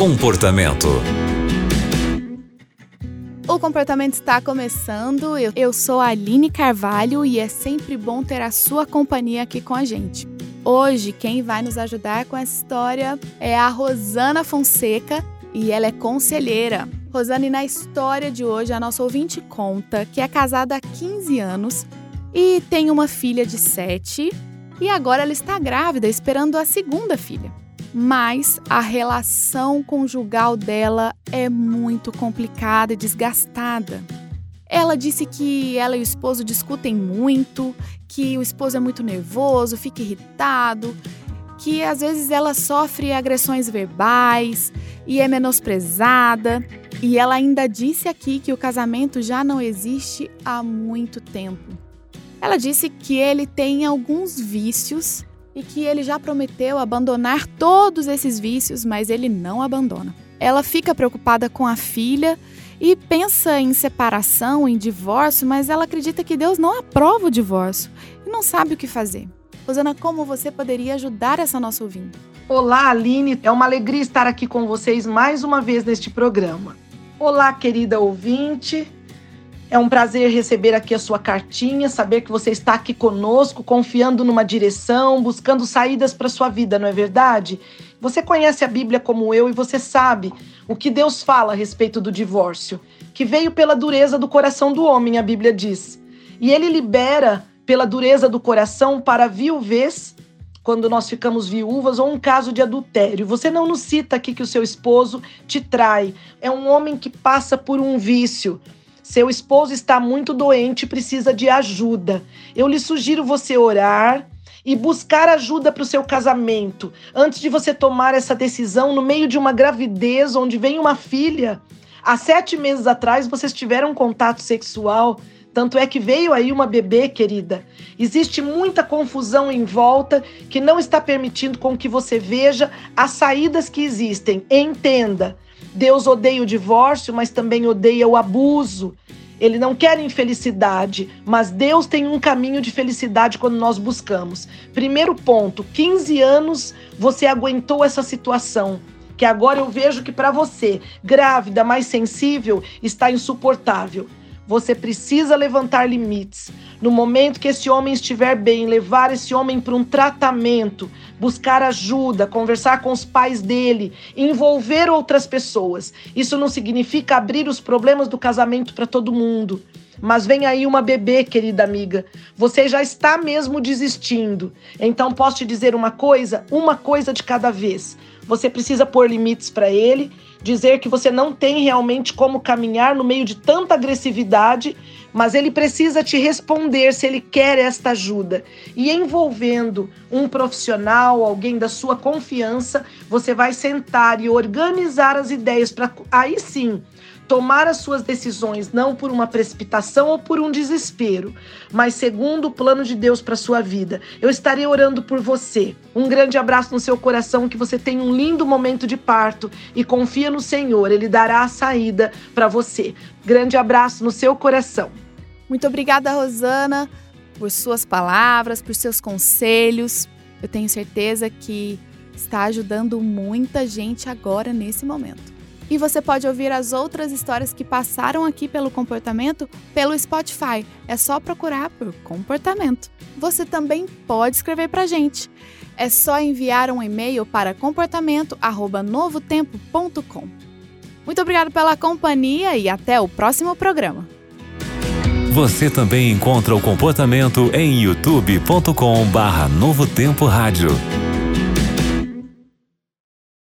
Comportamento. O comportamento está começando. Eu, sou a Aline Carvalho e é sempre bom ter a sua companhia aqui com a gente. Hoje, quem vai nos ajudar com essa história é a Rosana Fonseca e ela é conselheira. Rosana, e na história de hoje, a nossa ouvinte conta que é casada há 15 anos e tem uma filha de 7 e agora ela está grávida, esperando a segunda filha. Mas a relação conjugal dela é muito complicada e desgastada. Ela disse que ela e o esposo discutem muito, que o esposo é muito nervoso, fica irritado, que às vezes ela sofre agressões verbais e é menosprezada. E ela ainda disse aqui que o casamento já não existe há muito tempo. Ela disse que ele tem alguns vícios e que ele já prometeu abandonar todos esses vícios, mas ele não abandona. Ela fica preocupada com a filha e pensa em separação, em divórcio, mas ela acredita que Deus não aprova o divórcio e não sabe o que fazer. Rosana, como você poderia ajudar essa nossa ouvinte? Olá, Aline. É uma alegria estar aqui com vocês mais uma vez neste programa. Olá, querida ouvinte. É um prazer receber aqui a sua cartinha, saber que você está aqui conosco, confiando numa direção, buscando saídas para sua vida, não é verdade? Você conhece a Bíblia como eu e você sabe o que Deus fala a respeito do divórcio, que veio pela dureza do coração do homem, a Bíblia diz. E ele libera pela dureza do coração para viuvez quando nós ficamos viúvas ou um caso de adultério. Você não nos cita aqui que o seu esposo te trai. É um homem que passa por um vício seu esposo está muito doente e precisa de ajuda. Eu lhe sugiro você orar e buscar ajuda para o seu casamento antes de você tomar essa decisão no meio de uma gravidez onde vem uma filha. Há sete meses atrás vocês tiveram contato sexual. Tanto é que veio aí uma bebê, querida. Existe muita confusão em volta que não está permitindo com que você veja as saídas que existem. Entenda. Deus odeia o divórcio, mas também odeia o abuso. Ele não quer infelicidade, mas Deus tem um caminho de felicidade quando nós buscamos. Primeiro ponto: 15 anos você aguentou essa situação. Que agora eu vejo que para você, grávida, mais sensível, está insuportável. Você precisa levantar limites. No momento que esse homem estiver bem, levar esse homem para um tratamento, buscar ajuda, conversar com os pais dele, envolver outras pessoas. Isso não significa abrir os problemas do casamento para todo mundo. Mas vem aí uma bebê, querida amiga. Você já está mesmo desistindo. Então posso te dizer uma coisa, uma coisa de cada vez. Você precisa pôr limites para ele, dizer que você não tem realmente como caminhar no meio de tanta agressividade, mas ele precisa te responder se ele quer esta ajuda. E envolvendo um profissional, alguém da sua confiança, você vai sentar e organizar as ideias para aí sim tomar as suas decisões não por uma precipitação ou por um desespero, mas segundo o plano de Deus para sua vida. Eu estarei orando por você. Um grande abraço no seu coração, que você tenha um lindo momento de parto e confia no Senhor, ele dará a saída para você. Grande abraço no seu coração. Muito obrigada, Rosana, por suas palavras, por seus conselhos. Eu tenho certeza que está ajudando muita gente agora nesse momento. E você pode ouvir as outras histórias que passaram aqui pelo comportamento pelo Spotify. É só procurar por comportamento. Você também pode escrever para gente. É só enviar um e-mail para comportamento@novotempo.com. Muito obrigado pela companhia e até o próximo programa. Você também encontra o comportamento em youtube.com/novotempo rádio.